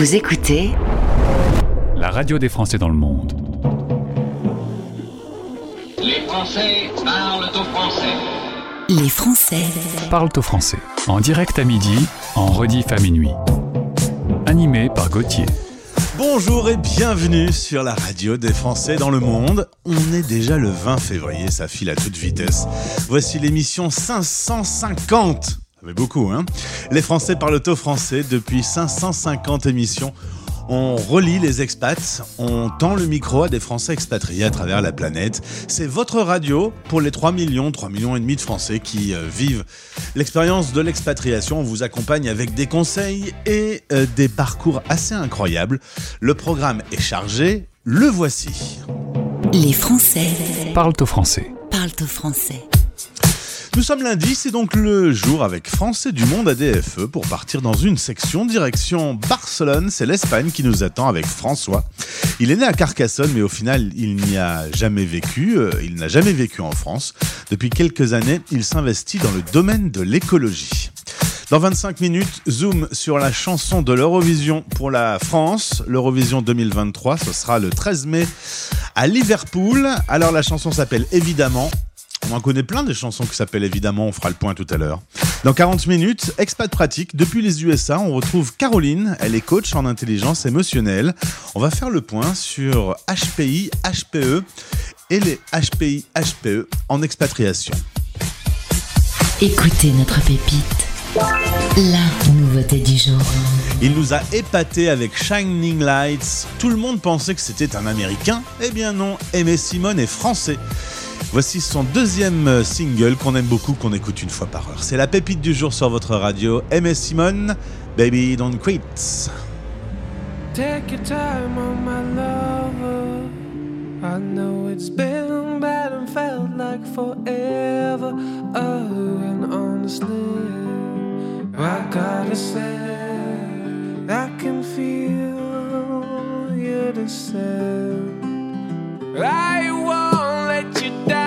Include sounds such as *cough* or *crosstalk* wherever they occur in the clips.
Vous écoutez la radio des Français dans le monde. Les Français parlent au français. Les Français Parlent au français. En direct à midi, en rediff à minuit. Animé par Gauthier. Bonjour et bienvenue sur la radio des Français dans le monde. On est déjà le 20 février, ça file à toute vitesse. Voici l'émission 550. Ça fait beaucoup, hein Les Français parlent au français depuis 550 émissions. On relie les expats, on tend le micro à des Français expatriés à travers la planète. C'est votre radio pour les 3 millions, 3 millions et demi de Français qui euh, vivent l'expérience de l'expatriation. On vous accompagne avec des conseils et euh, des parcours assez incroyables. Le programme est chargé, le voici. Les Français Parlent au français. parlent au français. Nous sommes lundi, c'est donc le jour avec Français du Monde à DFE pour partir dans une section direction Barcelone. C'est l'Espagne qui nous attend avec François. Il est né à Carcassonne, mais au final, il n'y a jamais vécu. Euh, il n'a jamais vécu en France. Depuis quelques années, il s'investit dans le domaine de l'écologie. Dans 25 minutes, zoom sur la chanson de l'Eurovision pour la France. L'Eurovision 2023, ce sera le 13 mai à Liverpool. Alors la chanson s'appelle évidemment on en connaît plein des chansons qui s'appellent évidemment, on fera le point tout à l'heure. Dans 40 minutes, expat pratique, depuis les USA, on retrouve Caroline, elle est coach en intelligence émotionnelle. On va faire le point sur HPI, HPE et les HPI, HPE en expatriation. Écoutez notre pépite. La nouveauté du jour. Il nous a épaté avec Shining Lights. Tout le monde pensait que c'était un Américain. Eh bien non, Aimé Simone est français. Voici son deuxième single qu'on aime beaucoup, qu'on écoute une fois par heure. C'est la pépite du jour sur votre radio. Aimé Simone, Baby Don't Quit. Take your time on my lover. I know it's been bad and felt like forever. Oh, and honestly, I gotta say, I can feel you descend. I won't let you down,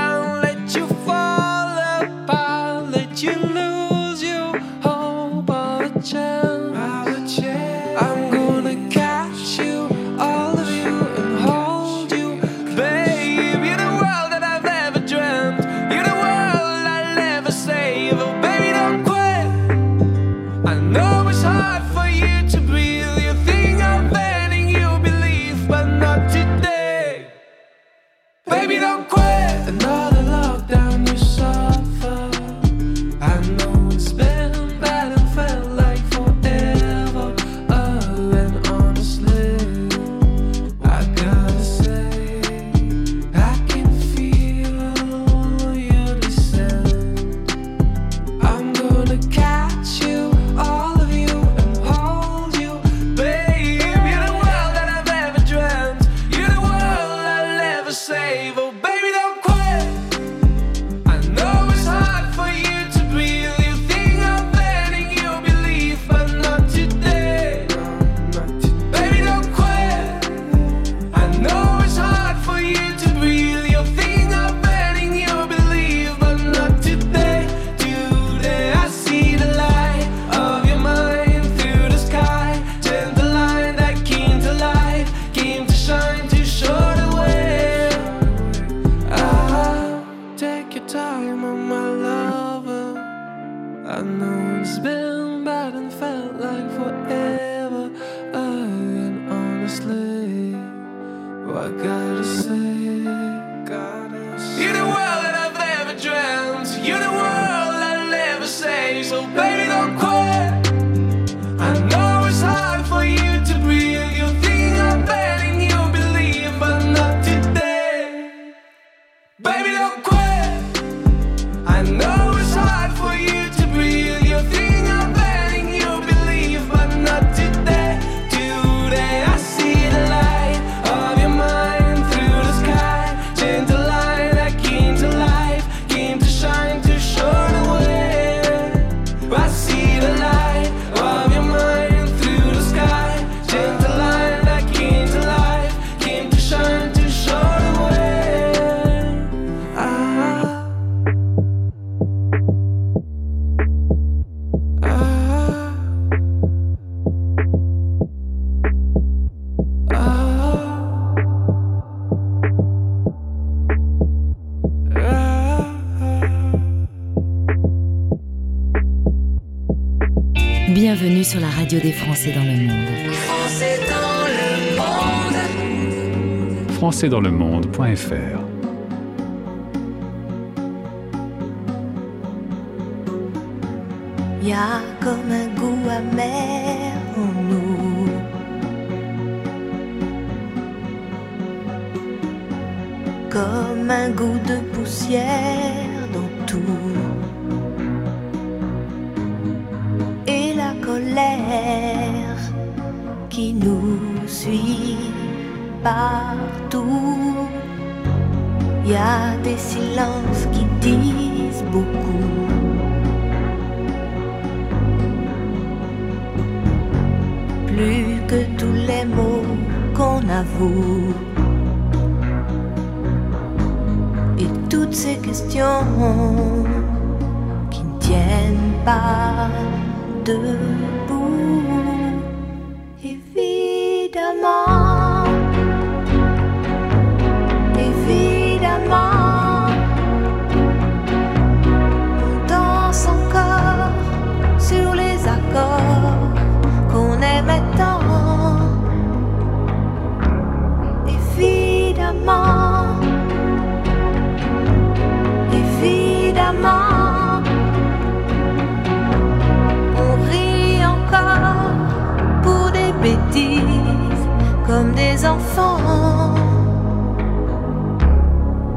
Bienvenue sur la radio des Français dans le monde. Français dans le monde. françaisdanslemonde.fr Y a comme un goût amer en nous. Comme un goût de poussière qui nous suit partout. Y a des silences qui disent beaucoup. plus que tous les mots qu'on avoue. Et toutes ces questions qui ne tiennent pas 的。Comme des enfants,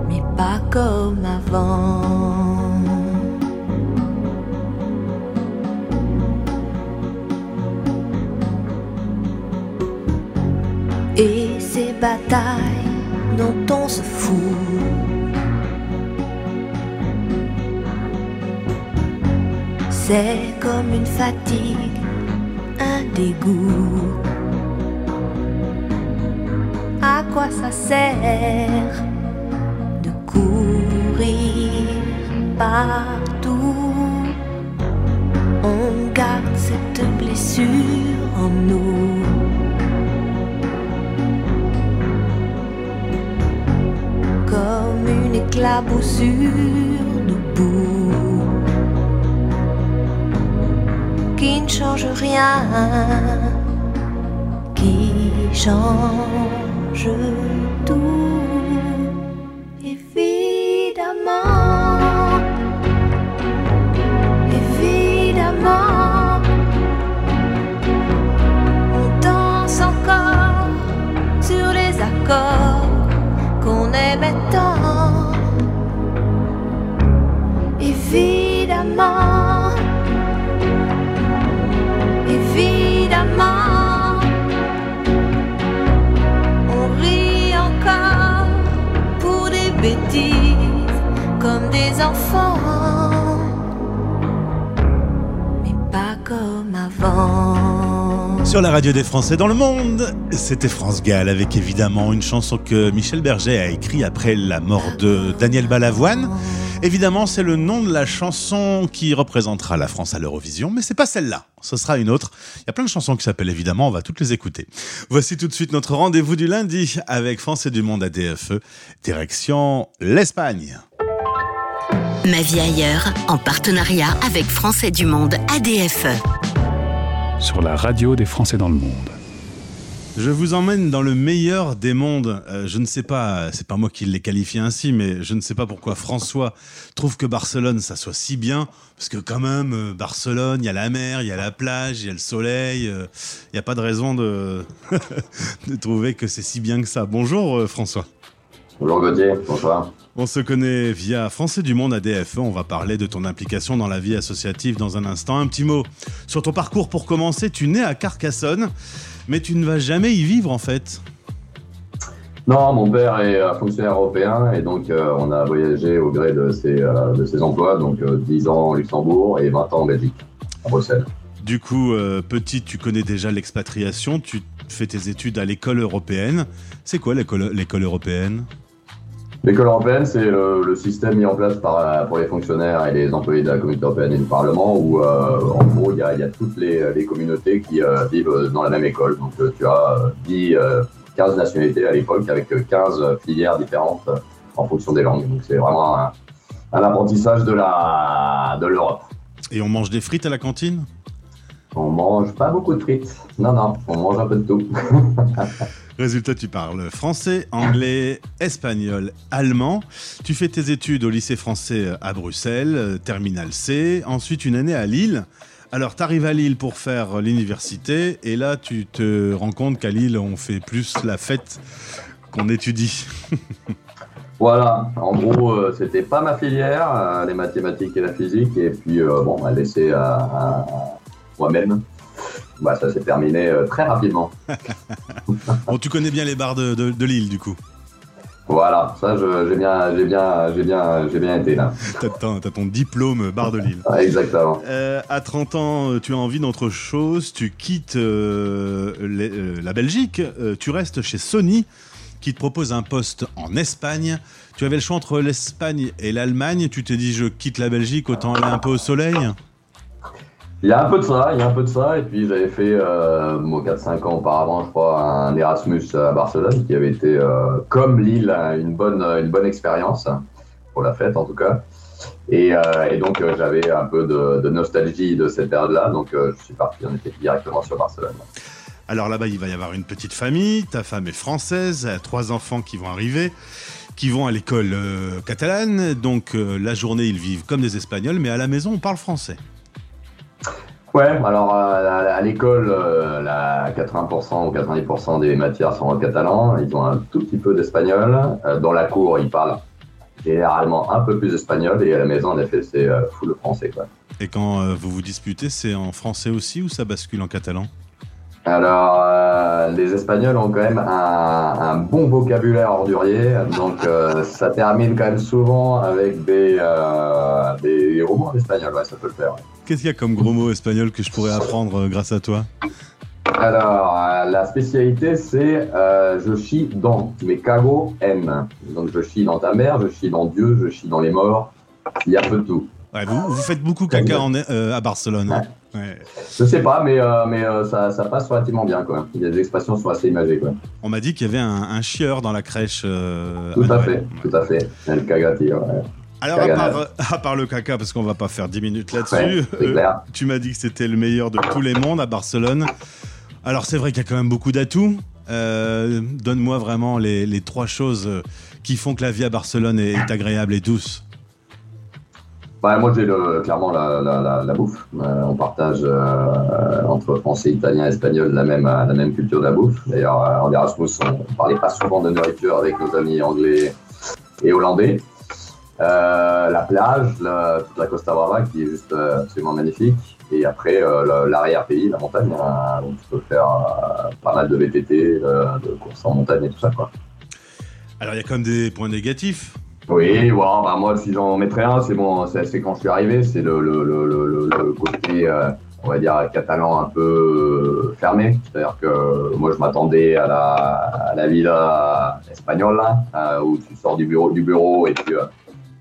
mais pas comme avant. et ces batailles dont on se fout. C'est comme une fatigue, un dégoût. Quoi ça sert de courir partout On garde cette blessure en nous. comme une éclaboussure de boue qui ne change rien, qui change tout. Évidemment, évidemment, on danse encore sur les accords qu'on aimait tant. Évidemment, comme des enfants, mais pas comme avant. Sur la radio des Français dans le monde, c'était France Gall avec évidemment une chanson que Michel Berger a écrite après la mort de Daniel Balavoine. Évidemment, c'est le nom de la chanson qui représentera la France à l'Eurovision, mais c'est pas celle-là. Ce sera une autre. Il y a plein de chansons qui s'appellent évidemment, on va toutes les écouter. Voici tout de suite notre rendez-vous du lundi avec Français du Monde à DFE, direction l'Espagne. Ma vie ailleurs, en partenariat avec Français du Monde ADFE. sur la radio des Français dans le monde. Je vous emmène dans le meilleur des mondes. Euh, je ne sais pas, c'est pas moi qui l'ai qualifié ainsi, mais je ne sais pas pourquoi François trouve que Barcelone, ça soit si bien. Parce que quand même, euh, Barcelone, il y a la mer, il y a la plage, il y a le soleil. euh, Il n'y a pas de raison de, *laughs* de trouver que c'est si bien que ça. Bonjour François. Bonjour Gauthier, bonsoir. On se connaît via Français du Monde à DFE. On va parler de ton implication dans la vie associative dans un instant. Un petit mot sur ton parcours pour commencer. Tu nais à Carcassonne, mais tu ne vas jamais y vivre en fait. Non, mon père est euh, fonctionnaire européen et donc euh, on a voyagé au gré de ses, euh, de ses emplois, donc euh, 10 ans au Luxembourg et 20 ans en Belgique, à Bruxelles. Du coup, petit, tu connais déjà l'expatriation. Tu fais tes études à l'école européenne. C'est quoi l'école l'école européenne? L'école européenne, c'est le, le système mis en place par, euh, pour les fonctionnaires et les employés de la communauté européenne et du Parlement où, euh, en gros, il y a, toutes les, communautés qui euh, vivent dans la même école. Donc euh, tu as euh, 10, euh, 15 nationalités à l'époque avec euh, 15 filières différentes euh, en fonction des langues. Donc c'est vraiment un, apprentissage de l'Europe. Et on mange des frites à la cantine? On mange pas beaucoup de frites. Non, non, on mange un peu de tout. *laughs* Résultat, tu parles français, anglais, espagnol, allemand. Tu fais tes études au lycée français à Bruxelles, euh, terminal C. Ensuite, une année à Lille. Alors, tu arrives à Lille pour faire l'université. Et là, tu te rends compte qu'à Lille, on fait plus la fête qu'on étudie. *laughs* Voilà, en gros, euh, c'était pas ma filière, euh, les mathématiques et la physique, et puis euh, bon, on laissé à, à moi-même. Bah, ça s'est terminé euh, très rapidement. *laughs* Bon, tu connais bien les bars de, de- de Lille, du coup. Voilà, ça, j'ai bien, j'ai bien, j'ai bien, j'ai bien été là. T'as ton, t'as ton diplôme bar de Lille. *laughs* Exactement. Euh, à 30 ans, euh, tu as envie d'autre chose, tu quittes euh, les- euh, la Belgique, euh, tu restes chez Sony qui te propose un poste en Espagne. Tu avais le choix entre l'Espagne et l'Allemagne, tu t'es dit je quitte la Belgique, autant aller un peu au soleil Il y a un peu de ça, il y a un peu de ça, et puis j'avais fait, euh, moi, 4-5 ans auparavant, je crois, un Erasmus à Barcelone, qui avait été, euh, comme Lille, une bonne, une bonne expérience, pour la fête en tout cas. Et, euh, donc euh, j'avais un peu de, nostalgie de cette période-là, donc je suis parti en effet directement sur Barcelone. Alors là-bas, il va y avoir une petite famille, ta femme est française, trois enfants qui vont arriver, qui vont à l'école catalane, donc la journée ils vivent comme des Espagnols, mais à la maison on parle français. Ouais, alors euh, à, l'école, euh, la 80% ou 90% des matières sont en catalan. Ils ont un tout petit peu d'espagnol. Euh, dans la cour, ils parlent généralement un peu plus espagnol. Et à la maison, en effet, c'est full français. Quoi. Et quand vous vous disputez, c'est en français aussi ou ça bascule en catalan? Alors, euh, les Espagnols ont quand même un, un bon vocabulaire ordurier. Donc, euh, ça termine quand même souvent avec des, euh, des en espagnol. Ouais, ça peut le faire. ouais. Qu'est-ce qu'il y a comme gros mot espagnol que je pourrais apprendre euh, grâce à toi? Alors, euh, la spécialité, c'est euh, je chie dans, mais cago en. Donc, je chie dans ta mère, je chie dans Dieu, je chie dans les morts. Il y a peu de tout. Ouais, vous, vous faites beaucoup caca en, euh, à Barcelone. hein Ouais. Je sais pas, mais, euh, mais euh, ça, ça passe relativement bien, quoi. Des expressions sont assez imagées, quoi. On m'a dit qu'il y avait un, un chieur dans la crèche. euh, Tout à fait, tout à fait. El cagati, ouais. Alors, à part, à part le caca, parce qu'on va pas faire 10 minutes là-dessus, tu m'as dit que c'était le meilleur de tous les mondes à Barcelone. Alors, c'est vrai qu'il y a quand même beaucoup d'atouts. Donne-moi vraiment les, les trois choses qui font que la vie à Barcelone est, est agréable et douce. Moi, j'ai clairement la, la, bouffe. Euh, on partage euh, entre français, italien, espagnol la même, la même culture de la bouffe. D'ailleurs, euh, en Erasmus, on ne parlait pas souvent de nourriture avec nos amis anglais et hollandais. La plage, la, toute la Costa Brava qui est juste absolument magnifique. Et après, l'arrière-pays, la montagne, hein, donc tu peux faire pas mal de VTT, de courses en montagne et tout ça. Quoi. Alors, il y a quand même des points négatifs. Oui, ouais, bah, moi, si j'en mettrais un, c'est bon, c'est quand je suis arrivé, c'est le, le, le, le, côté, euh, on va dire, catalan un peu euh, fermé. C'est-à-dire que euh, moi, je m'attendais à la, à la villa espagnole, où tu sors du bureau, du bureau et euh,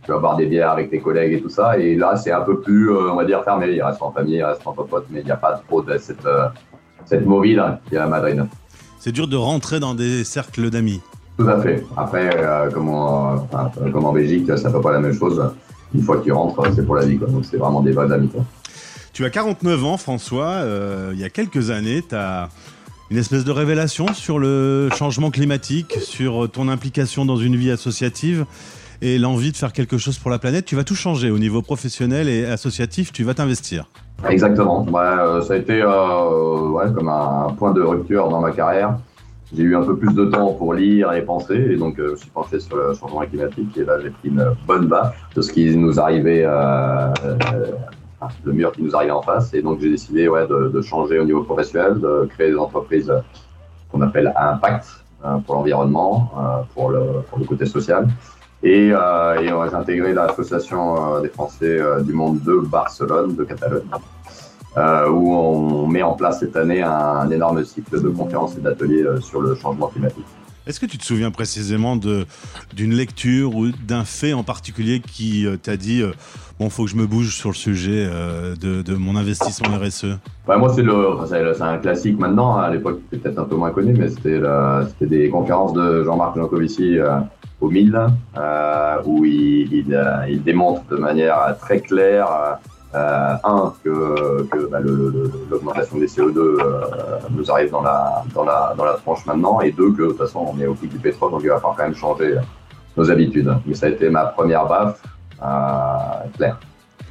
tu vas boire des bières avec tes collègues et tout ça. Et là, c'est un peu plus, on va dire, fermé. Il reste en famille, il reste entre potes, mais il n'y a pas trop de cette, cette movie là qui est à Madrid. C'est dur de rentrer dans des cercles d'amis. Tout à fait. Après, euh, comme, en, enfin, comme en Belgique, ça fait pas la même chose. Une fois qu'ils rentrent, c'est pour la vie. Quoi. Donc c'est vraiment des vrais amis. Quoi. Tu as 49 ans, François. Euh, il y a quelques années, tu as une espèce de révélation sur le changement climatique, sur ton implication dans une vie associative et l'envie de faire quelque chose pour la planète. Tu vas tout changer au niveau professionnel et associatif. Tu vas t'investir. Exactement. Ouais, euh, ça a été euh, ouais, comme un point de rupture dans ma carrière. J'ai eu un peu plus de temps pour lire et penser, et donc euh, je suis penché sur le changement climatique. Et là, j'ai pris une bonne baffe de ce qui nous arrivait, euh, euh, le mur qui nous arrivait en face. Et donc, j'ai décidé ouais, de, changer au niveau professionnel, de créer des entreprises qu'on appelle à impact euh, pour l'environnement, euh, pour, le, côté social. Et, euh, j'ai intégré l'association euh, des Français euh, du monde de Barcelone, de Catalogne, euh, où on met en place cette année un, un énorme cycle de conférences et d'ateliers euh, sur le changement climatique. Est-ce que tu te souviens précisément d'une lecture ou d'un fait en particulier qui euh, t'a dit bon, faut que je me bouge sur le sujet euh, de, de mon investissement RSE Ouais, moi, c'est un classique maintenant. À l'époque, c'était peut-être un peu moins connu, mais c'était des conférences de Jean-Marc Jancovici euh, au 1000, euh, où il, il, il démontre de manière très claire Euh, un, que, que bah, l'augmentation des CO2 euh, nous arrive dans la, dans, la, dans la tranche maintenant, et deux, que de toute façon, on est au pic du pétrole, donc il va falloir quand même changer nos habitudes. Mais ça a été ma première baffe, euh, claire,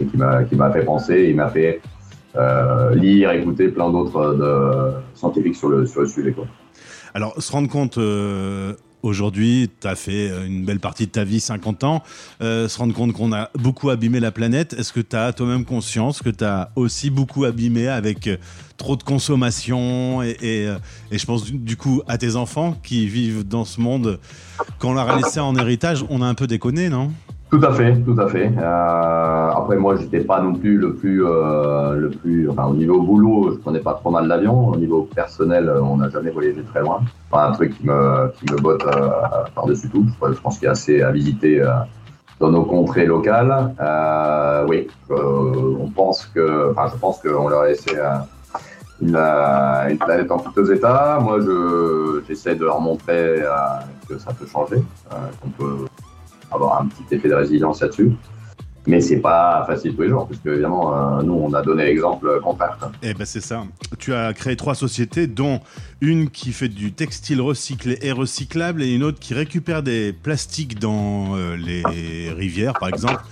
et qui m'a fait penser, il m'a fait euh, lire, écouter plein d'autres scientifiques sur le, sur le sujet. Quoi. Alors, se rendre compte, aujourd'hui, tu as fait euh, une belle partie de ta vie, 50 ans, euh, se rendre compte qu'on a beaucoup abîmé la planète, est-ce que tu as toi-même conscience que tu as aussi beaucoup abîmé avec euh, trop de consommation et, et, je pense du, coup à tes enfants qui vivent dans ce monde, qu'on leur a laissé en héritage, on a un peu déconné, non? Tout à fait, tout à fait. Euh, après, moi, j'étais pas non plus le plus, euh, le plus, enfin, au niveau boulot, je prenais pas trop mal l'avion. Au niveau personnel, euh, on n'a jamais voyagé très loin. Enfin, un truc qui me, qui me botte par-dessus tout. Je, pense qu'il y a assez à visiter dans nos contrées locales. Oui, on pense que, enfin, je pense qu'on leur a laissé une, une planète en piteux état. Moi, je, j'essaie de leur montrer que ça peut changer, avoir un petit effet de résilience là-dessus. Mais c'est pas facile tous les jours, parce que évidemment, euh, nous, on a donné l'exemple contraire. Eh ben c'est ça. Tu as créé trois sociétés, dont une qui fait du textile recyclé et recyclable, et une autre qui récupère des plastiques dans euh, les rivières, par exemple,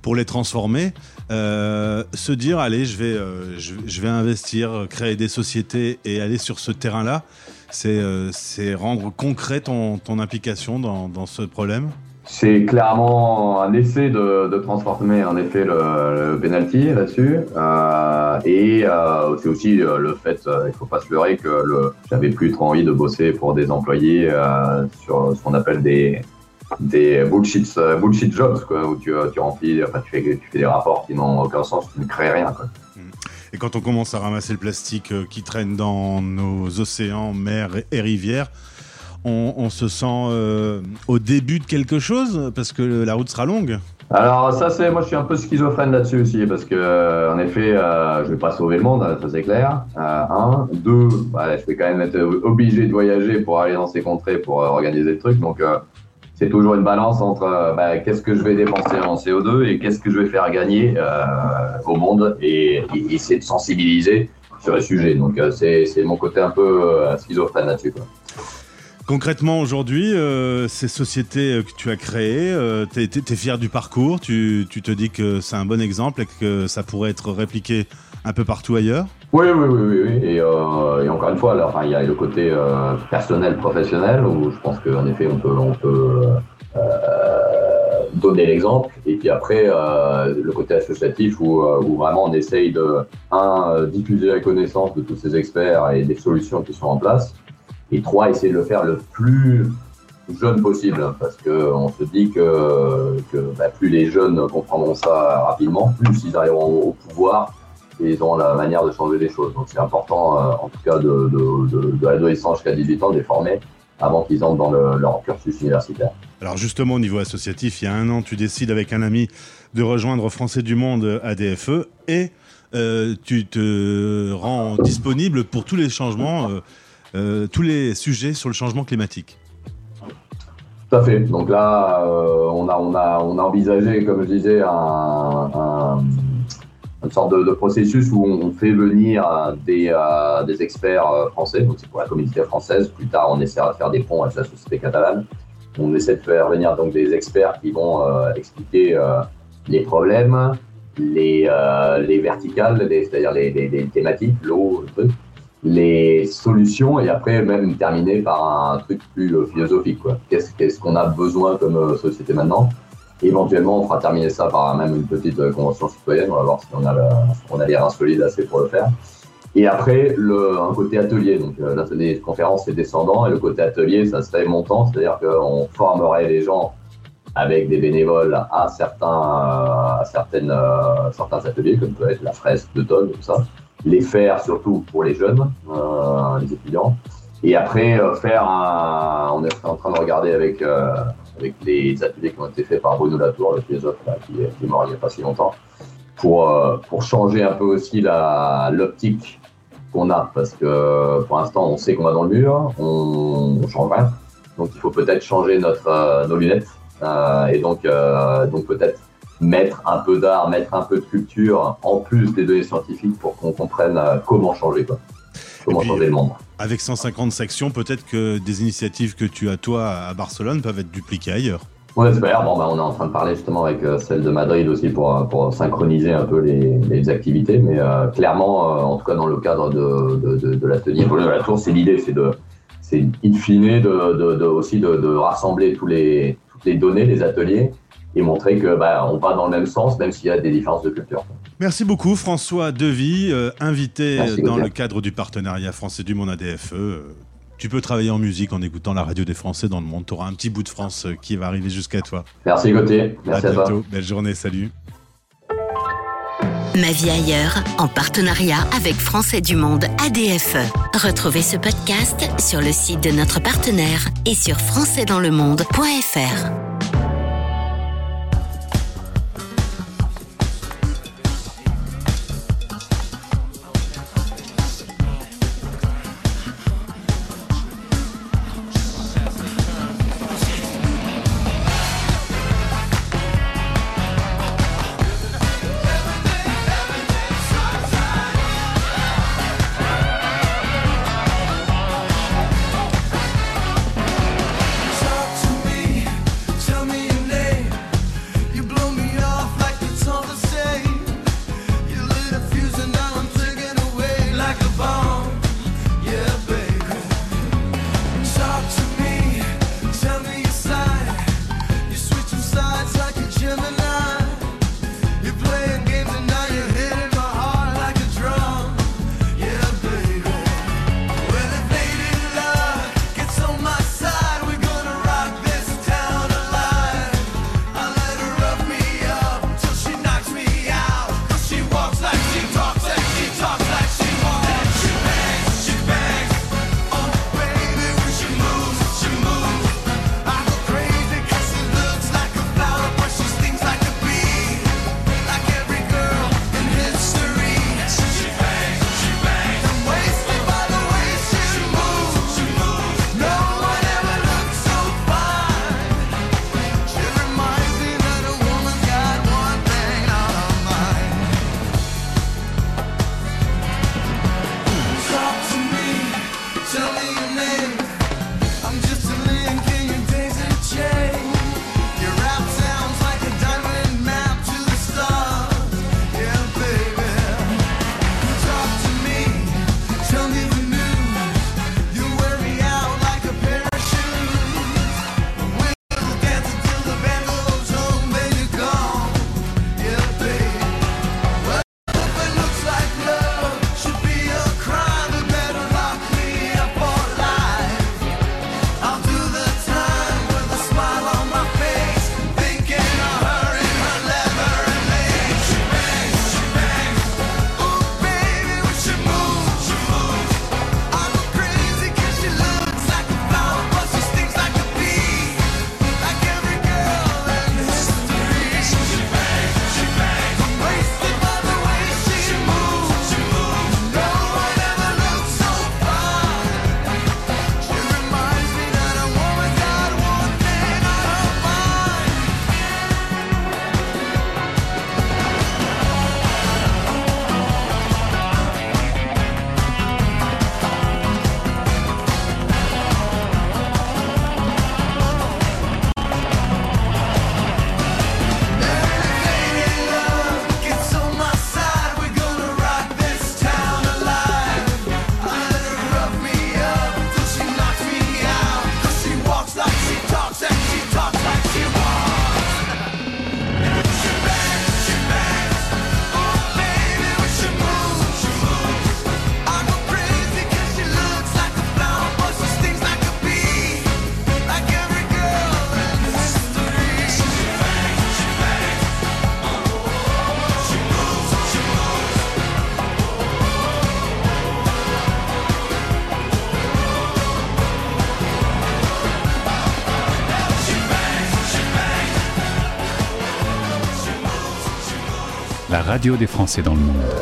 pour les transformer. Euh, se dire, allez, je vais, je, vais investir, créer des sociétés et aller sur ce terrain-là, c'est c'est rendre concret ton, ton implication dans, dans ce problème? C'est clairement un essai de, de transformer en effet le, le penalty là-dessus. Euh, et euh, c'est aussi euh, le fait, il faut pas se leurrer, que j'avais plus trop envie de bosser pour des employés sur ce qu'on appelle des, des bullshit, jobs, quoi, où tu, tu remplis, enfin, tu fais, tu fais des rapports qui n'ont aucun sens, tu ne crées rien. Quoi. Et quand on commence à ramasser le plastique qui traîne dans nos océans, mers et rivières, on, se sent euh, au début de quelque chose parce que la route sera longue? Alors ça c'est, moi je suis un peu schizophrène là-dessus aussi parce que euh, en effet euh, je vais pas sauver le monde, hein, ça c'est clair. Euh, un, deux, bah, je vais quand même être obligé de voyager pour aller dans ces contrées pour organiser le truc, donc c'est toujours une balance entre bah, qu'est-ce que je vais dépenser en CO2 et qu'est-ce que je vais faire gagner au monde et, essayer de sensibiliser sur le sujet. Donc c'est mon côté un peu schizophrène là-dessus. Concrètement, aujourd'hui, euh, ces sociétés euh, que tu as créées, euh, tu es, fier du parcours, tu, te dis que c'est un bon exemple et que ça pourrait être répliqué un peu partout ailleurs? Oui, oui, oui, oui. Et, euh, encore une fois, il y a le côté personnel, professionnel, où je pense qu'en effet, on peut, on peut donner l'exemple. Et puis après, le côté associatif, où, où vraiment on essaye de, un, diffuser la connaissance de tous ces experts et des solutions qui sont en place. Et trois, essayer de le faire le plus jeune possible, hein, parce que on se dit que, bah, plus les jeunes comprendront ça rapidement, plus ils arriveront au, pouvoir et ils auront la manière de changer les choses. Donc c'est important, euh, en tout cas, de, de, de, de jusqu'à 18 ans, de les former avant qu'ils entrent dans le- leur cursus universitaire. Alors justement, au niveau associatif, il y a un an, tu décides avec un ami de rejoindre Français du Monde ADFE et euh, tu te rends disponible pour tous les changements, euh, euh, tous les sujets sur le changement climatique. Tout à fait. Donc là, euh, on, a, envisagé, comme je disais, un, un- une sorte de, processus où on fait venir euh, des, experts français, donc c'est pour la communauté française. Plus tard, on essaiera de faire des ponts avec la société catalane. On essaie de faire venir donc des experts qui vont expliquer les problèmes, les, les verticales, les- c'est-à-dire les- les thématiques, l'eau, le truc, les solutions et après même terminer par un truc plus euh, philosophique. Qu'est-ce qu'est-ce qu'on a besoin comme euh, société maintenant? Éventuellement, on fera terminer ça par même une petite euh, convention citoyenne. On va voir si on a, le- on a les reins solides assez pour le faire. Et après, le, un côté atelier. Donc, l'atelier conférence, c'est descendant. Et le côté atelier, ça serait montant. C'est-à-dire qu'on formerait les gens avec des bénévoles à certains, à certaines, certains ateliers, comme peut être la fresque d'automne, tout ça. Les faire surtout pour les jeunes, euh, les étudiants. Et après, euh, faire un. On est en train de regarder avec, euh, avec les ateliers qui ont été faits par Bruno Latour, le philosophe là, qui, qui est mort il n'y a pas si longtemps, pour, euh, pour changer un peu aussi l'optique qu'on a. Parce que pour l'instant, on sait qu'on va dans le mur, on ne change rien. Donc il faut peut-être changer notre, euh, nos lunettes. Euh, et donc, donc peut-être mettre un peu d'art, mettre un peu de culture en plus des données scientifiques pour qu'on comprenne euh, comment changer quoi. Comment changer le monde. Avec 150 sections, peut-être que des initiatives que tu as toi à Barcelone peuvent être dupliquées ailleurs. On espère. Bon, bah, on est en train de parler justement avec euh, celle de Madrid aussi pour, euh, synchroniser un peu les, activités. Mais clairement, en tout cas dans le cadre de, de, l'atelier de la Tour, c'est l'idée, c'est de, c'est in fine de, de aussi de, rassembler tous les, toutes les données, les ateliers, et montrer que bah, on va dans le même sens, même s'il y a des différences de culture. Merci beaucoup François Devy, euh, invité dans le cadre du partenariat français du Monde ADFE. Euh, tu peux travailler en musique en écoutant la radio des Français dans le monde. Tu auras un petit bout de France euh, qui va arriver jusqu'à toi. Merci Gauthier. Merci à, à bientôt. Toi. Belle journée. Salut. Ma vie ailleurs, en partenariat avec Français du Monde ADFE. Retrouvez ce podcast sur le site de notre partenaire et sur françaisdanslemonde.fr. des Français dans le monde.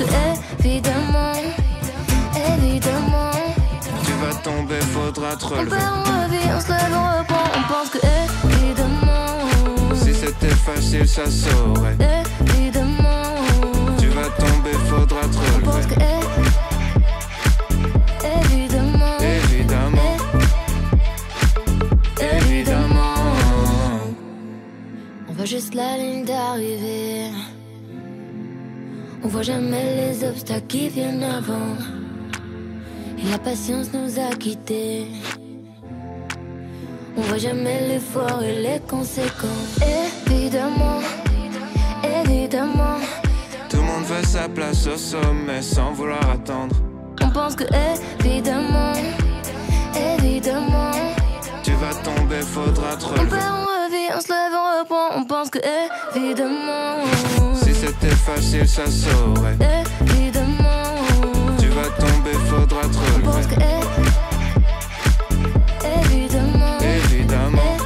On que évidemment, évidemment. Tu vas tomber, faudra te On relever. perd, on revit, on se lève, on reprend. On pense que évidemment, Si c'était facile, ça saurait. évidemment. Tu vas tomber, faudra te On pense relever. que évidemment, Évidemment, évidemment. On voit juste la ligne d'arrivée. On voit jamais les obstacles qui viennent avant. Et la patience nous a quittés. On voit jamais l'effort et les conséquences. Évidemment, évidemment. Tout le monde veut sa place au sommet sans vouloir attendre. On pense que évidemment, évidemment. Tu vas tomber, faudra te On perd, on revit, on se lève, on reprend. On pense que évidemment, c'était facile, ça saurait. évidemment. Tu vas tomber, faudra te relever. Évidemment, évidemment.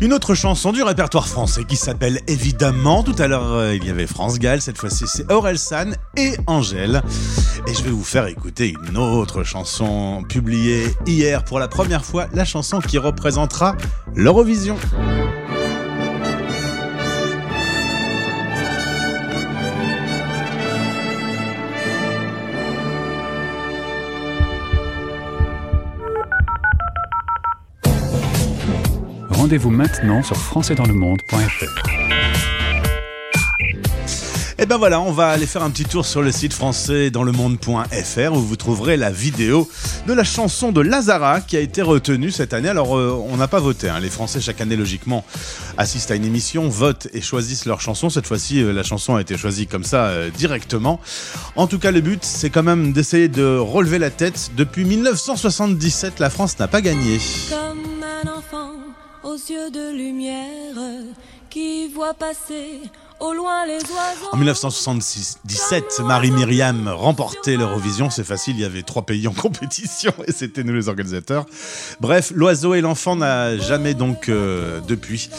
Une autre chanson du répertoire français qui s'appelle évidemment, tout à l'heure euh, il y avait France Gall, cette fois-ci c'est Aurel San et Angèle. Et je vais vous faire écouter une autre chanson publiée hier pour la première fois, la chanson qui représentera l'Eurovision. Rendez-vous maintenant sur françaisdanslemonde.fr. Et ben voilà, on va aller faire un petit tour sur le site français dans le monde.fr où vous trouverez la vidéo de la chanson de Lazara qui a été retenue cette année. Alors euh, on n'a pas voté, hein. les Français chaque année logiquement assistent à une émission, votent et choisissent leur chanson. Cette fois-ci, euh, la chanson a été choisie comme ça euh, directement. En tout cas, le but c'est quand même d'essayer de relever la tête. Depuis 1977, la France n'a pas gagné. Comme aux yeux de lumière qui voit passer au loin les oiseaux. En 1977, Marie-Myriam remportait l'Eurovision. C'est facile, il y avait trois pays en compétition et c'était nous les organisateurs. Bref, l'oiseau et l'enfant n'a jamais donc euh, depuis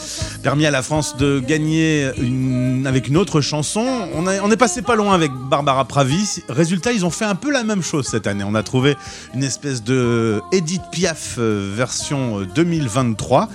permis à la France de gagner une- avec une autre chanson. On, a- on est passé pas loin avec Barbara Pravi. Résultat, ils ont fait un peu la même chose cette année. On a trouvé une espèce de Edith Piaf euh, version euh, 2023.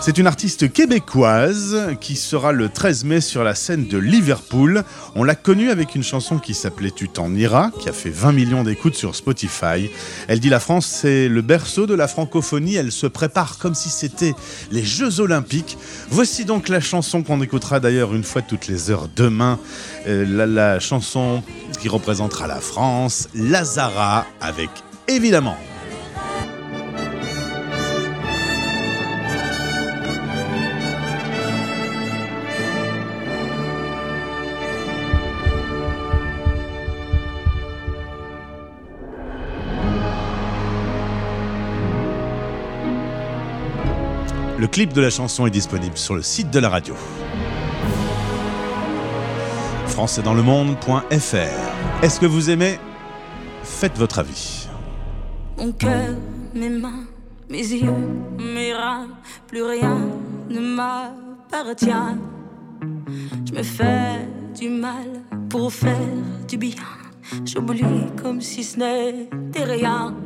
C'est une artiste québécoise qui sera le 13 mai sur la scène de Liverpool. On l'a connue avec une chanson qui s'appelait Tu t'en iras, qui a fait 20 millions d'écoutes sur Spotify. Elle dit la France, c'est le berceau de la francophonie. Elle se prépare comme si c'était les Jeux Olympiques. Voici donc la chanson qu'on écoutera d'ailleurs une fois toutes les heures demain. Euh, la, la chanson qui représentera la France, Lazara, avec évidemment Le clip de la chanson est disponible sur le site de la radio. françaisdanslemonde.fr Est-ce que vous aimez? Faites votre avis. Mon cœur, mes mains, mes yeux, mes reins, plus rien ne m'appartient. Je me fais du mal pour faire du bien. J'oublie comme si ce n'était rien.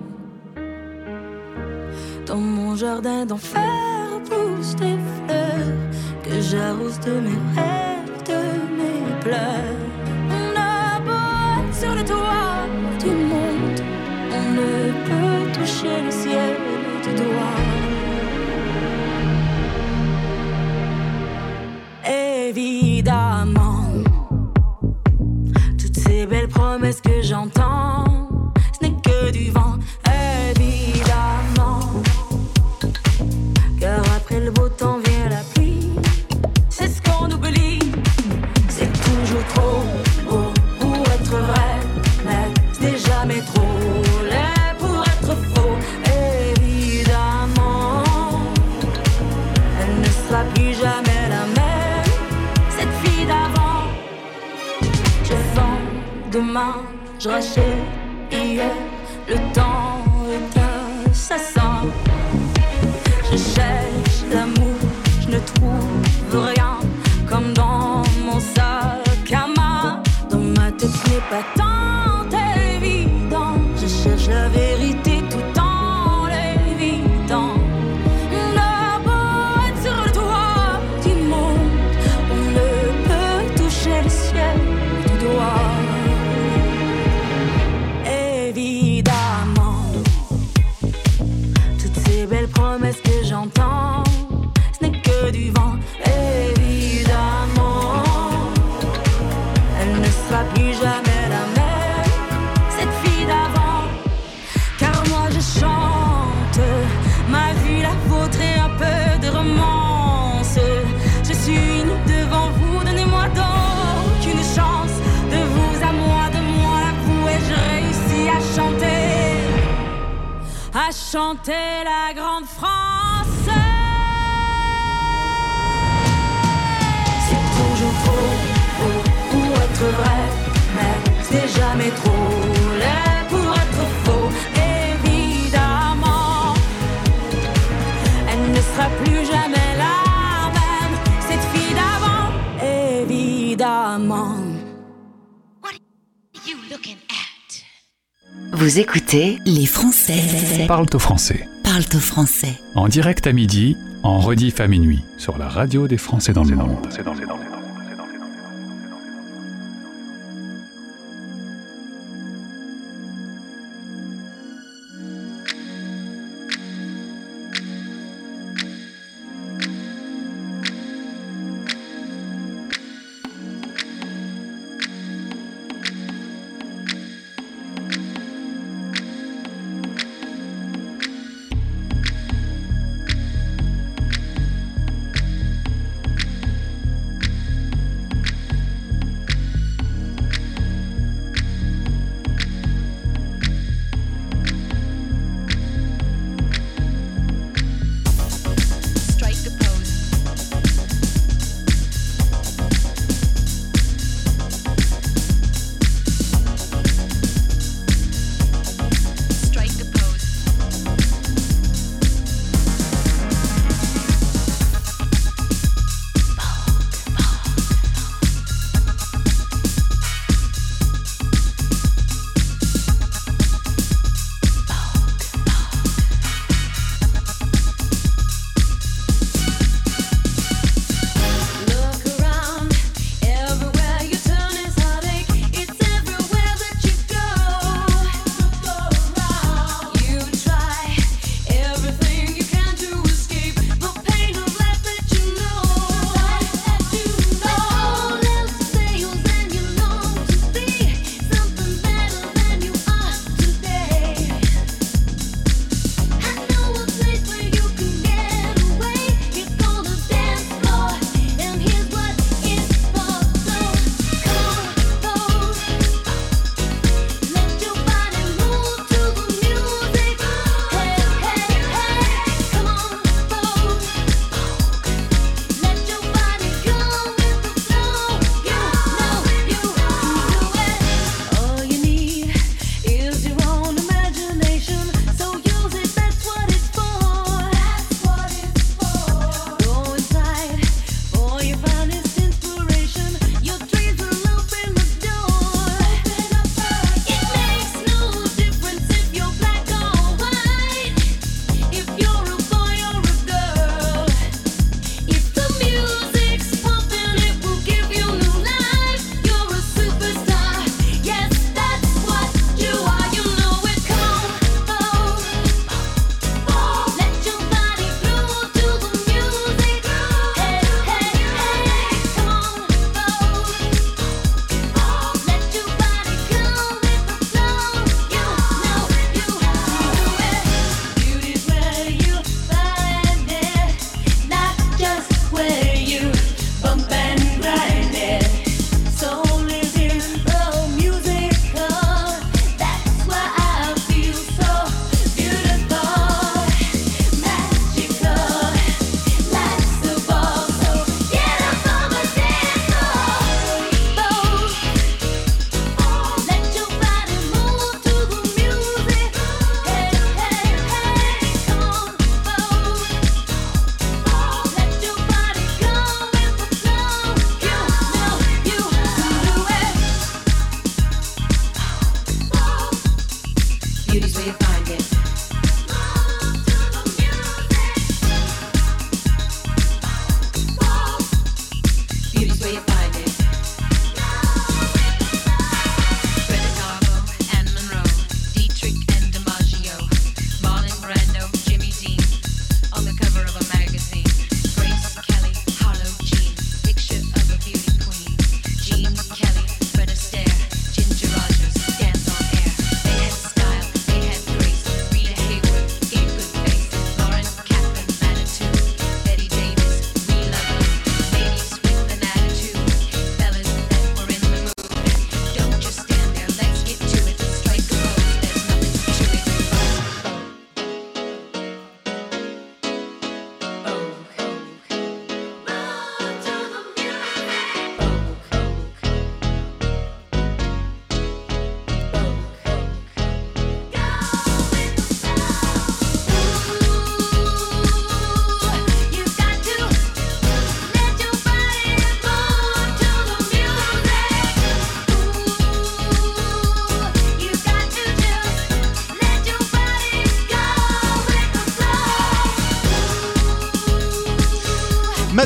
Dans mon jardin d'enfer poussent des fleurs que j'arrose de mes rêves, de mes pleurs. On a sur le toit du monde, on ne peut toucher le ciel du doigt. Évidemment, toutes ces belles promesses que j'entends, demain, je rachète hier, le temps est assassin. Je cherche l'amour, je ne trouve rien comme dans mon sac à main. Dans ma tête, ce n'est pas chanter la grande France. C'est toujours trop beau pour être vrai, Vous écoutez Les Français Parle au français. parlent au français. En direct à midi, en rediff à minuit, sur la radio des Français dans le monde.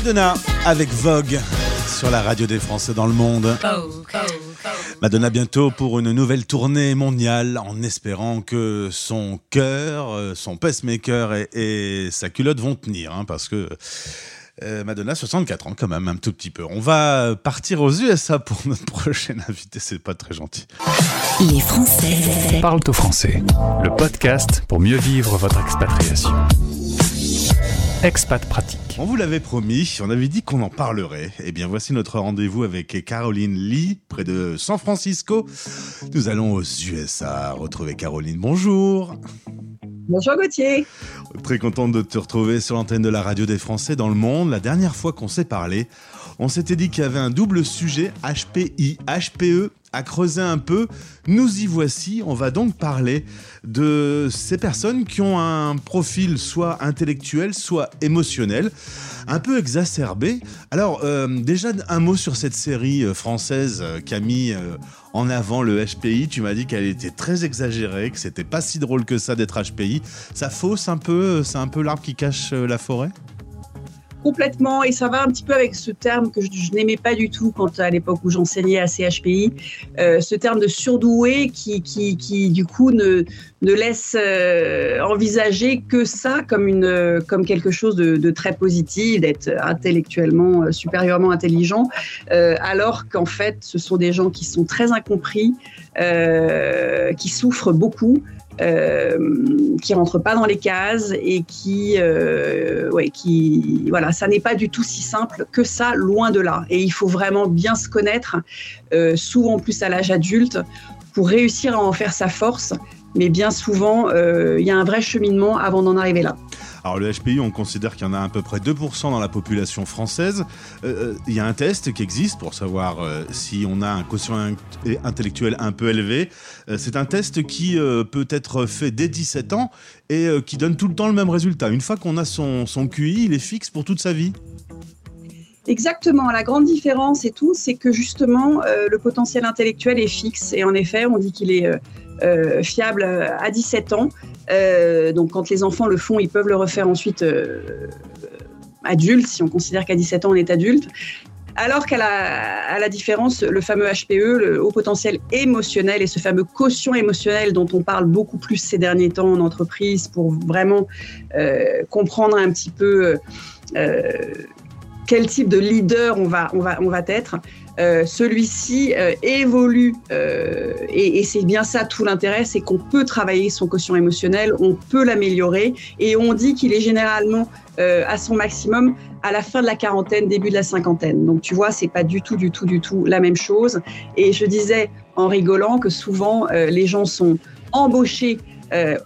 Madonna avec Vogue sur la radio des Français dans le monde. Madonna bientôt pour une nouvelle tournée mondiale en espérant que son cœur, euh, son pacemaker et, et sa culotte vont tenir hein, parce que euh, Madonna 64 ans quand même un tout petit peu. On va partir aux USA pour notre *laughs* prochaine invité, c'est pas très gentil. Les Français Parle au français, le podcast pour mieux vivre votre expatriation. Expat pratique. On vous l'avait promis, on avait dit qu'on en parlerait. Eh bien, voici notre rendez-vous avec Caroline Lee, près de San Francisco. Nous allons aux USA retrouver Caroline. Bonjour. Bonjour Gauthier. Très contente de te retrouver sur l'antenne de la radio des Français dans le monde. La dernière fois qu'on s'est parlé, on s'était dit qu'il y avait un double sujet HPI, HPE à creuser un peu. Nous y voici. On va donc parler de ces personnes qui ont un profil soit intellectuel, soit émotionnel, un peu exacerbé. Alors, euh, déjà, un mot sur cette série euh, française euh, qui a mis euh, en avant le HPI. Tu m'as dit qu'elle était très exagérée, que c'était pas si drôle que ça d'être HPI. Ça fausse un peu, c'est un peu l'arbre qui cache euh, la forêt? Complètement, et ça va un petit peu avec ce terme que je, n'aimais pas du tout quand à l'époque où j'enseignais à CHPI, euh, ce terme de surdoué qui, qui, qui du coup ne, ne laisse euh, envisager que ça comme, une, comme quelque chose de, très positif, d'être intellectuellement euh, supérieurement intelligent, alors qu'en fait ce sont des gens qui sont très incompris, qui souffrent beaucoup. Euh, qui rentrent pas dans les cases et qui, euh, ouais, qui, voilà, ça n'est pas du tout si simple que ça, loin de là. Et il faut vraiment bien se connaître, euh, souvent plus à l'âge adulte, pour réussir à en faire sa force. Mais bien souvent, euh, il y a un vrai cheminement avant d'en arriver là. Alors le HPI, on considère qu'il y en a à peu près 2% dans la population française. Euh, Il y a un test qui existe pour savoir euh, si on a un quotient in- intellectuel un peu élevé. Euh, C'est un test qui euh, peut être fait dès 17 ans et euh, qui donne tout le temps le même résultat. Une fois qu'on a son, QI, il est fixe pour toute sa vie. Exactement. La grande différence et tout, c'est que justement, euh, le potentiel intellectuel est fixe. Et en effet, on dit qu'il est euh, euh, fiable à 17 ans. Euh, donc, quand les enfants le font, ils peuvent le refaire ensuite euh, adulte, si on considère qu'à 17 ans, on est adulte. Alors qu'à la, à la différence, le fameux HPE, le haut potentiel émotionnel et ce fameux quotient émotionnel dont on parle beaucoup plus ces derniers temps en entreprise pour vraiment comprendre un petit peu quel type de leader on va, on va, on va être. Euh, Celui-ci euh, évolue euh, et, et c'est bien ça tout l'intérêt, c'est qu'on peut travailler son quotient émotionnel, on peut l'améliorer et on dit qu'il est généralement euh, à son maximum à la fin de la quarantaine, début de la cinquantaine. Donc tu vois, c'est pas du tout, du tout, du tout la même chose. Et je disais en rigolant que souvent euh, les gens sont embauchés euh,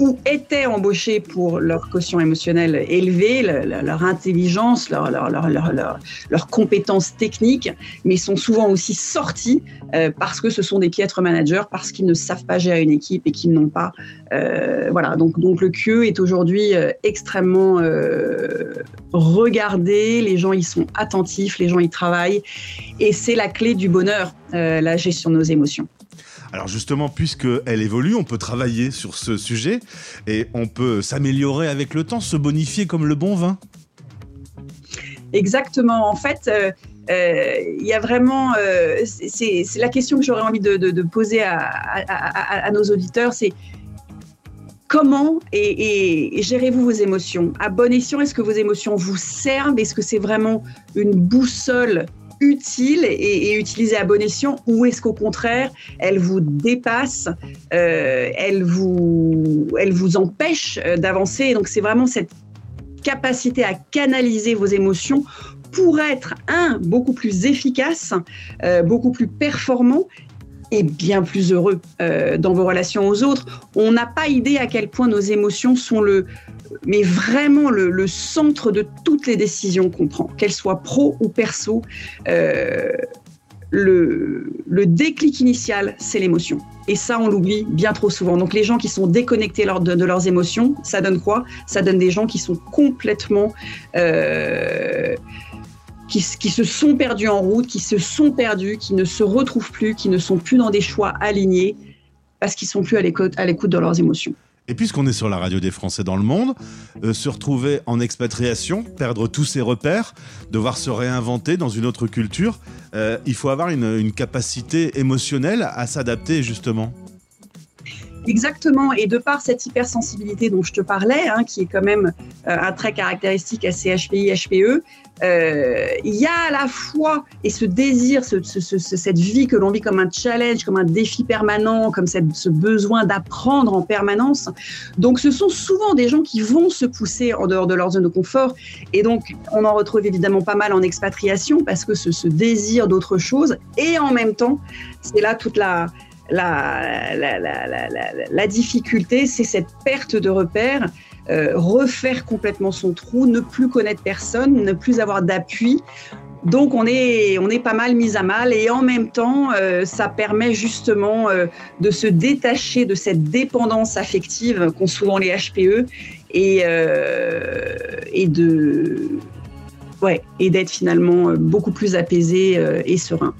ou étaient embauchés pour leur quotient émotionnel élevé, le- le- leur intelligence, leur, leur, leur, leur, leur- leurs compétences techniques, mais sont souvent aussi sortis euh, parce que ce sont des piètres managers, parce qu'ils ne savent pas gérer une équipe et qu'ils n'ont pas. euh, voilà, donc, donc le QE est aujourd'hui euh, extrêmement regardé, les gens y sont attentifs, les gens y travaillent, et c'est la clé du bonheur, la gestion de nos émotions. Alors justement, puisqu'elle évolue, on peut travailler sur ce sujet et on peut s'améliorer avec le temps, se bonifier comme le bon vin. Exactement. En fait, euh, euh, il y a vraiment, euh, c'est la question que j'aurais envie de, poser à, nos auditeurs, c'est comment et gérez-vous vos émotions? À bon escient, est-ce que vos émotions vous servent? Est-ce que c'est vraiment une boussole utile et, et utilisée à bon escient ou est-ce qu'au contraire, elle vous dépasse, euh, elle, vous, elle vous empêche euh, d'avancer? Donc c'est vraiment cette capacité à canaliser vos émotions pour être, un, beaucoup plus efficace, euh, beaucoup plus performant et bien plus heureux dans vos relations aux autres. On n'a pas idée à quel point nos émotions sont le, mais vraiment le, centre de toutes les décisions qu'on prend, qu'elles soient pro ou perso. Euh, le, déclic initial, c'est l'émotion. Et ça, on l'oublie bien trop souvent. Donc les gens qui sont déconnectés de leurs émotions, ça donne quoi? Ça donne des gens qui sont complètement... euh, qui, qui se sont perdus en route, qui se sont perdus, qui ne se retrouvent plus, qui ne sont plus dans des choix alignés, parce qu'ils sont plus à l'écoute à l'écoute de leurs émotions. Et puisqu'on est sur la radio des Français dans le monde, euh, se retrouver en expatriation, perdre tous ses repères, devoir se réinventer dans une autre culture, euh, il faut avoir une, une capacité émotionnelle à s'adapter justement. Exactement, et de par cette hypersensibilité dont je te parlais, hein, qui est quand même euh, un trait caractéristique à CHPI, HPE, euh, il y a à la fois, et ce désir, ce, ce, ce, cette vie que l'on vit comme un challenge, comme un défi permanent, comme ce besoin d'apprendre en permanence. Donc ce sont souvent des gens qui vont se pousser en dehors de leur zone de confort, et donc on en retrouve évidemment pas mal en expatriation, parce que ce désir d'autre chose, et en même temps, c'est là toute la la, difficulté, c'est cette perte de repères, euh, refaire complètement son trou, ne plus connaître personne, ne plus avoir d'appui. Donc on est, pas mal mis à mal et en même temps, euh, ça permet justement euh, de se détacher de cette dépendance affective qu'ont souvent les HPE et, de et d'être finalement beaucoup plus apaisé et serein.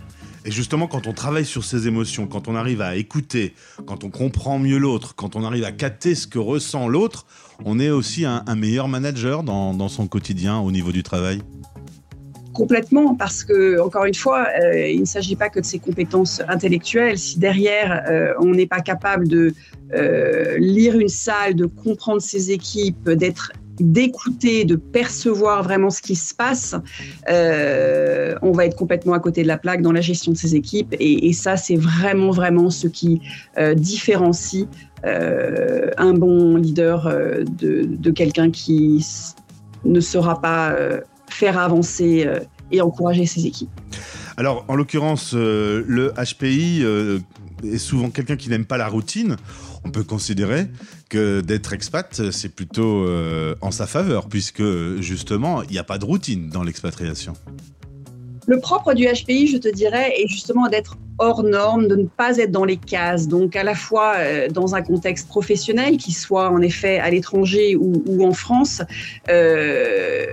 Et justement, quand on travaille sur ses émotions, quand on arrive à écouter, quand on comprend mieux l'autre, quand on arrive à capter ce que ressent l'autre, on est aussi un, meilleur manager dans, dans, son quotidien au niveau du travail Complètement, parce que, encore une fois, euh, il ne s'agit pas que de ses compétences intellectuelles. Si derrière, euh, on n'est pas capable de euh, lire une salle, de comprendre ses équipes, d'être d'écouter, de percevoir vraiment ce qui se passe, euh, on va être complètement à côté de la plaque dans la gestion de ces équipes. Et, ça, c'est vraiment, vraiment ce qui euh, différencie euh, un bon leader de, de quelqu'un qui ne saura pas faire avancer et encourager ses équipes. Alors, en l'occurrence, le HPI est souvent quelqu'un qui n'aime pas la routine on peut considérer que d'être expat, c'est plutôt euh, en sa faveur, puisque justement, il n'y a pas de routine dans l'expatriation. Le propre du HPI, je te dirais, est justement d'être hors norme, de ne pas être dans les cases. Donc, à la fois euh, dans un contexte professionnel, qui soit en effet à l'étranger ou, en France, euh,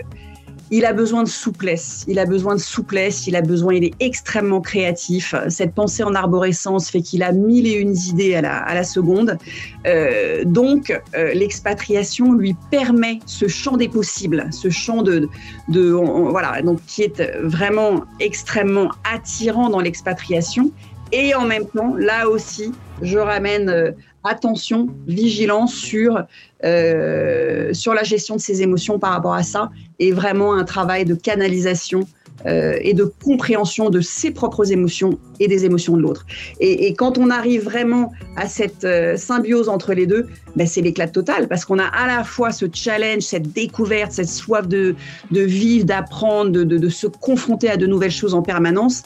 il a besoin de souplesse. Il a besoin de souplesse. Il a besoin. Il est extrêmement créatif. Cette pensée en arborescence fait qu'il a mille et une idées à la, à la seconde. Euh, donc, euh, l'expatriation lui permet ce champ des possibles, ce champ de, de voilà, donc qui est vraiment extrêmement attirant dans l'expatriation. Et en même temps, là aussi, je ramène euh, attention, vigilance sur, euh, sur la gestion de ses émotions par rapport à ça et vraiment un travail de canalisation euh, et de compréhension de ses propres émotions et des émotions de l'autre. Et, quand on arrive vraiment à cette euh, symbiose entre les deux, ben c'est l'éclat total parce qu'on a à la fois ce challenge, cette découverte, cette soif de, de vivre, d'apprendre, de, de se confronter à de nouvelles choses en permanence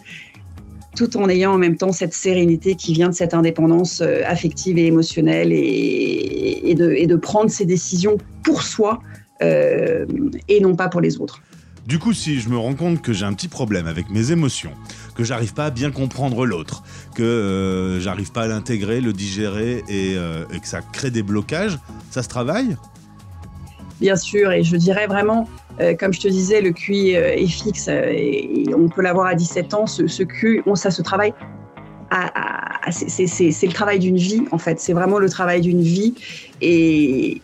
tout en ayant en même temps cette sérénité qui vient de cette indépendance euh, affective et émotionnelle et, de, prendre ses décisions pour soi euh, et non pas pour les autres. Du coup, si je me rends compte que j'ai un petit problème avec mes émotions, que j'arrive pas à bien comprendre l'autre, que euh, j'arrive pas à l'intégrer, le digérer et, et, que ça crée des blocages, ça se travaille? Bien sûr, et je dirais vraiment, euh, comme je te disais, le QI euh, est fixe euh, et, on peut l'avoir à 17 ans. Ce, ce QI, on, ça se travaille. C'est le travail d'une vie, en fait. C'est vraiment le travail d'une vie. Et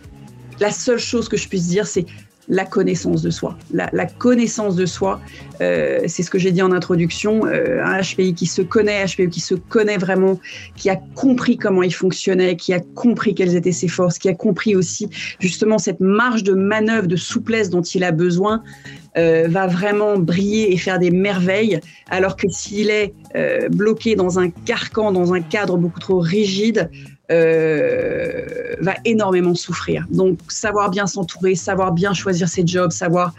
la seule chose que je puisse dire, c'est la connaissance de soi. La, connaissance de soi, euh, c'est ce que j'ai dit en introduction, euh, un HPI qui se connaît, HPI qui se connaît vraiment, qui a compris comment il fonctionnait, qui a compris quelles étaient ses forces, qui a compris aussi justement cette marge de manœuvre, de souplesse dont il a besoin, euh, va vraiment briller et faire des merveilles, alors que s'il est bloqué dans un carcan, dans un cadre beaucoup trop rigide, euh, va énormément souffrir. Donc, savoir bien s'entourer, savoir bien choisir ses jobs, savoir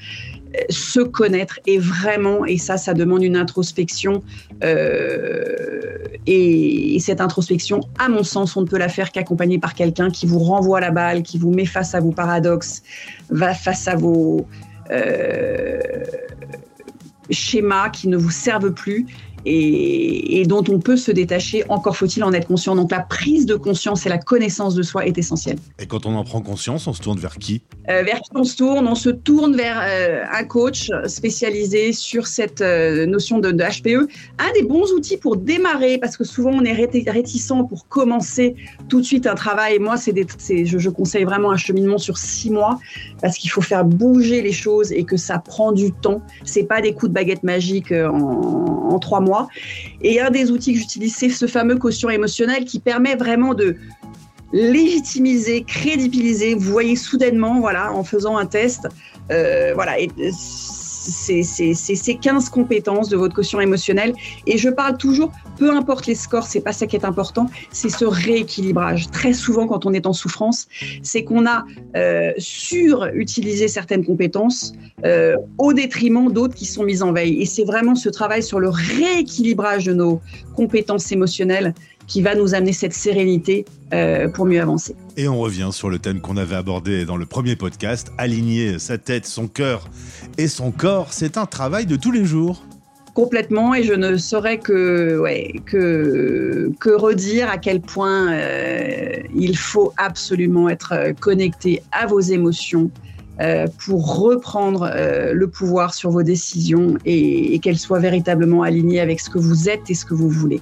euh, se connaître et vraiment, et ça, ça demande une introspection. Euh, et, et, cette introspection, à mon sens, on ne peut la faire qu'accompagnée par quelqu'un qui vous renvoie la balle, qui vous met face à vos paradoxes, va face à vos schémas qui ne vous servent plus et, et dont on peut se détacher. Encore faut-il en être conscient. Donc la prise de conscience et la connaissance de soi est essentielle. Et quand on en prend conscience, on se tourne vers qui? Euh, vers qui on se tourne? On se tourne vers euh, un coach spécialisé sur cette euh, notion de, de HPE. Un des bons outils pour démarrer, parce que souvent on est réti- réticent pour commencer tout de suite un travail. Moi, c'est je, je conseille vraiment un cheminement sur six mois, parce qu'il faut faire bouger les choses et que ça prend du temps. C'est pas des coups de baguette magique en, en trois mois. Et un des outils que j'utilise, c'est ce fameux quotient émotionnel qui permet vraiment de légitimiser, crédibiliser. Vous voyez soudainement, voilà, en faisant un test, euh, voilà, ces 15 compétences de votre quotient émotionnel. Et je parle toujours, peu importe les scores, c'est pas ça qui est important, c'est ce rééquilibrage. Très souvent, quand on est en souffrance, c'est qu'on a euh, surutilisé certaines compétences euh, au détriment d'autres qui sont mises en veille. Et c'est vraiment ce travail sur le rééquilibrage de nos compétences émotionnelles qui va nous amener cette sérénité euh, pour mieux avancer. Et on revient sur le thème qu'on avait abordé dans le premier podcast, aligner sa tête, son cœur et son corps, c'est un travail de tous les jours. Complètement, et je ne saurais que, ouais, que, que redire à quel point euh, il faut absolument être connecté à vos émotions euh, pour reprendre euh, le pouvoir sur vos décisions et, et qu'elles soient véritablement alignées avec ce que vous êtes et ce que vous voulez.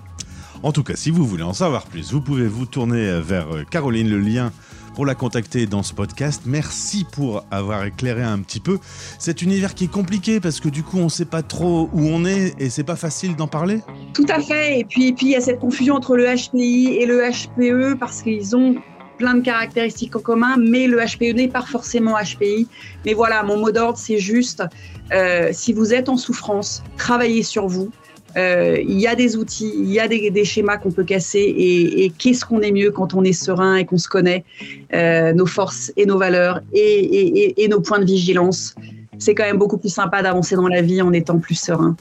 En tout cas, si vous voulez en savoir plus, vous pouvez vous tourner vers euh, Caroline, le lien pour la contacter dans ce podcast. Merci pour avoir éclairé un petit peu cet univers qui est compliqué parce que du coup, on ne sait pas trop où on est et c'est pas facile d'en parler. Tout à fait. Et puis, puis il y a cette confusion entre le HPI et le HPE parce qu'ils ont plein de caractéristiques en commun, mais le HPE n'est pas forcément HPI. Mais voilà, mon mot d'ordre, c'est juste, euh, si vous êtes en souffrance, travaillez sur vous. Euh, il y a des outils, il y a des, des schémas qu'on peut casser et, et qu'est-ce qu'on est mieux quand on est serein et qu'on se connaît, euh, nos forces et nos valeurs et, et- et- et nos points de vigilance. C'est quand même beaucoup plus sympa d'avancer dans la vie en étant plus serein.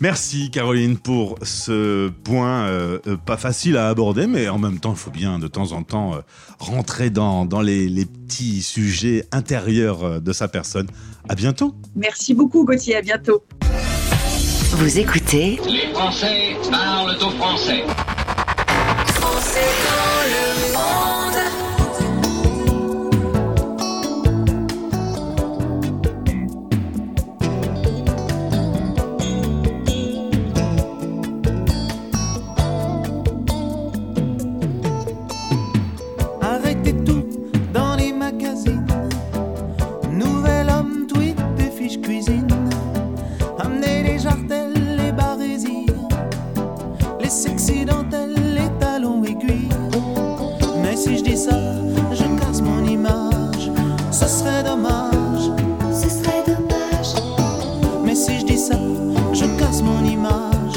Merci Caroline pour ce point euh, pas facile à aborder, mais en même temps, il faut bien de temps en temps euh, rentrer dans, dans les, les petits sujets intérieurs de sa personne. À bientôt. Merci beaucoup Gauthier, à bientôt. Vous écoutez Les Français parlent au français. Français dans le monde. Ce serait dommage. Ce serait dommage. Mais si je dis ça, je casse mon image.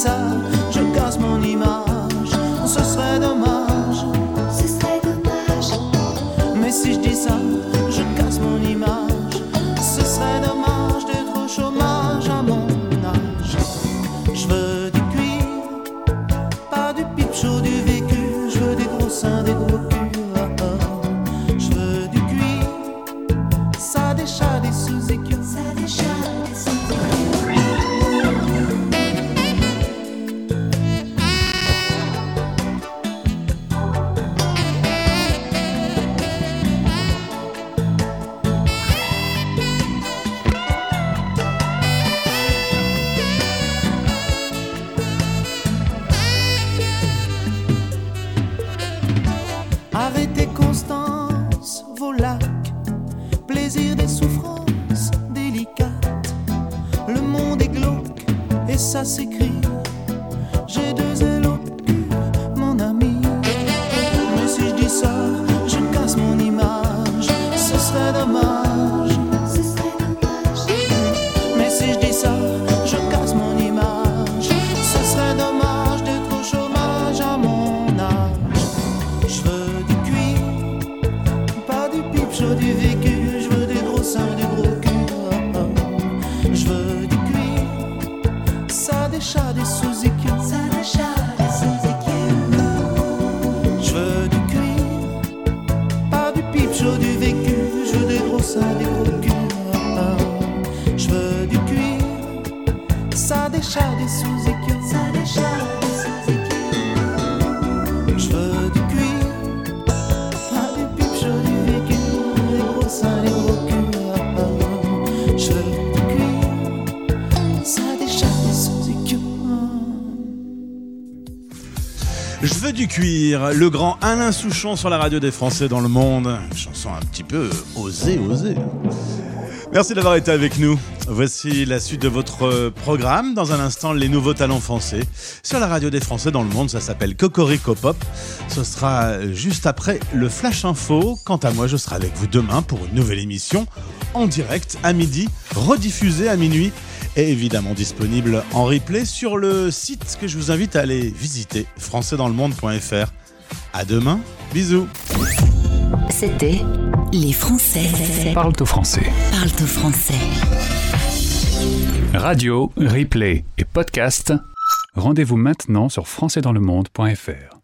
Si le grand Alain Souchon sur la radio des Français dans le monde. Chanson un petit peu osée, osée. Merci d'avoir été avec nous. Voici la suite de votre programme. Dans un instant, les nouveaux talents français sur la radio des Français dans le monde. Ça s'appelle Cocorico Pop. Ce sera juste après le Flash Info. Quant à moi, je serai avec vous demain pour une nouvelle émission en direct à midi, rediffusée à minuit et évidemment disponible en replay sur le site que je vous invite à aller visiter, françaisdanslemonde.fr. À demain, bisous. C'était Les Français Parle au français. parlent au français. Radio, replay et podcast. Rendez-vous maintenant sur françaisdanslemonde.fr.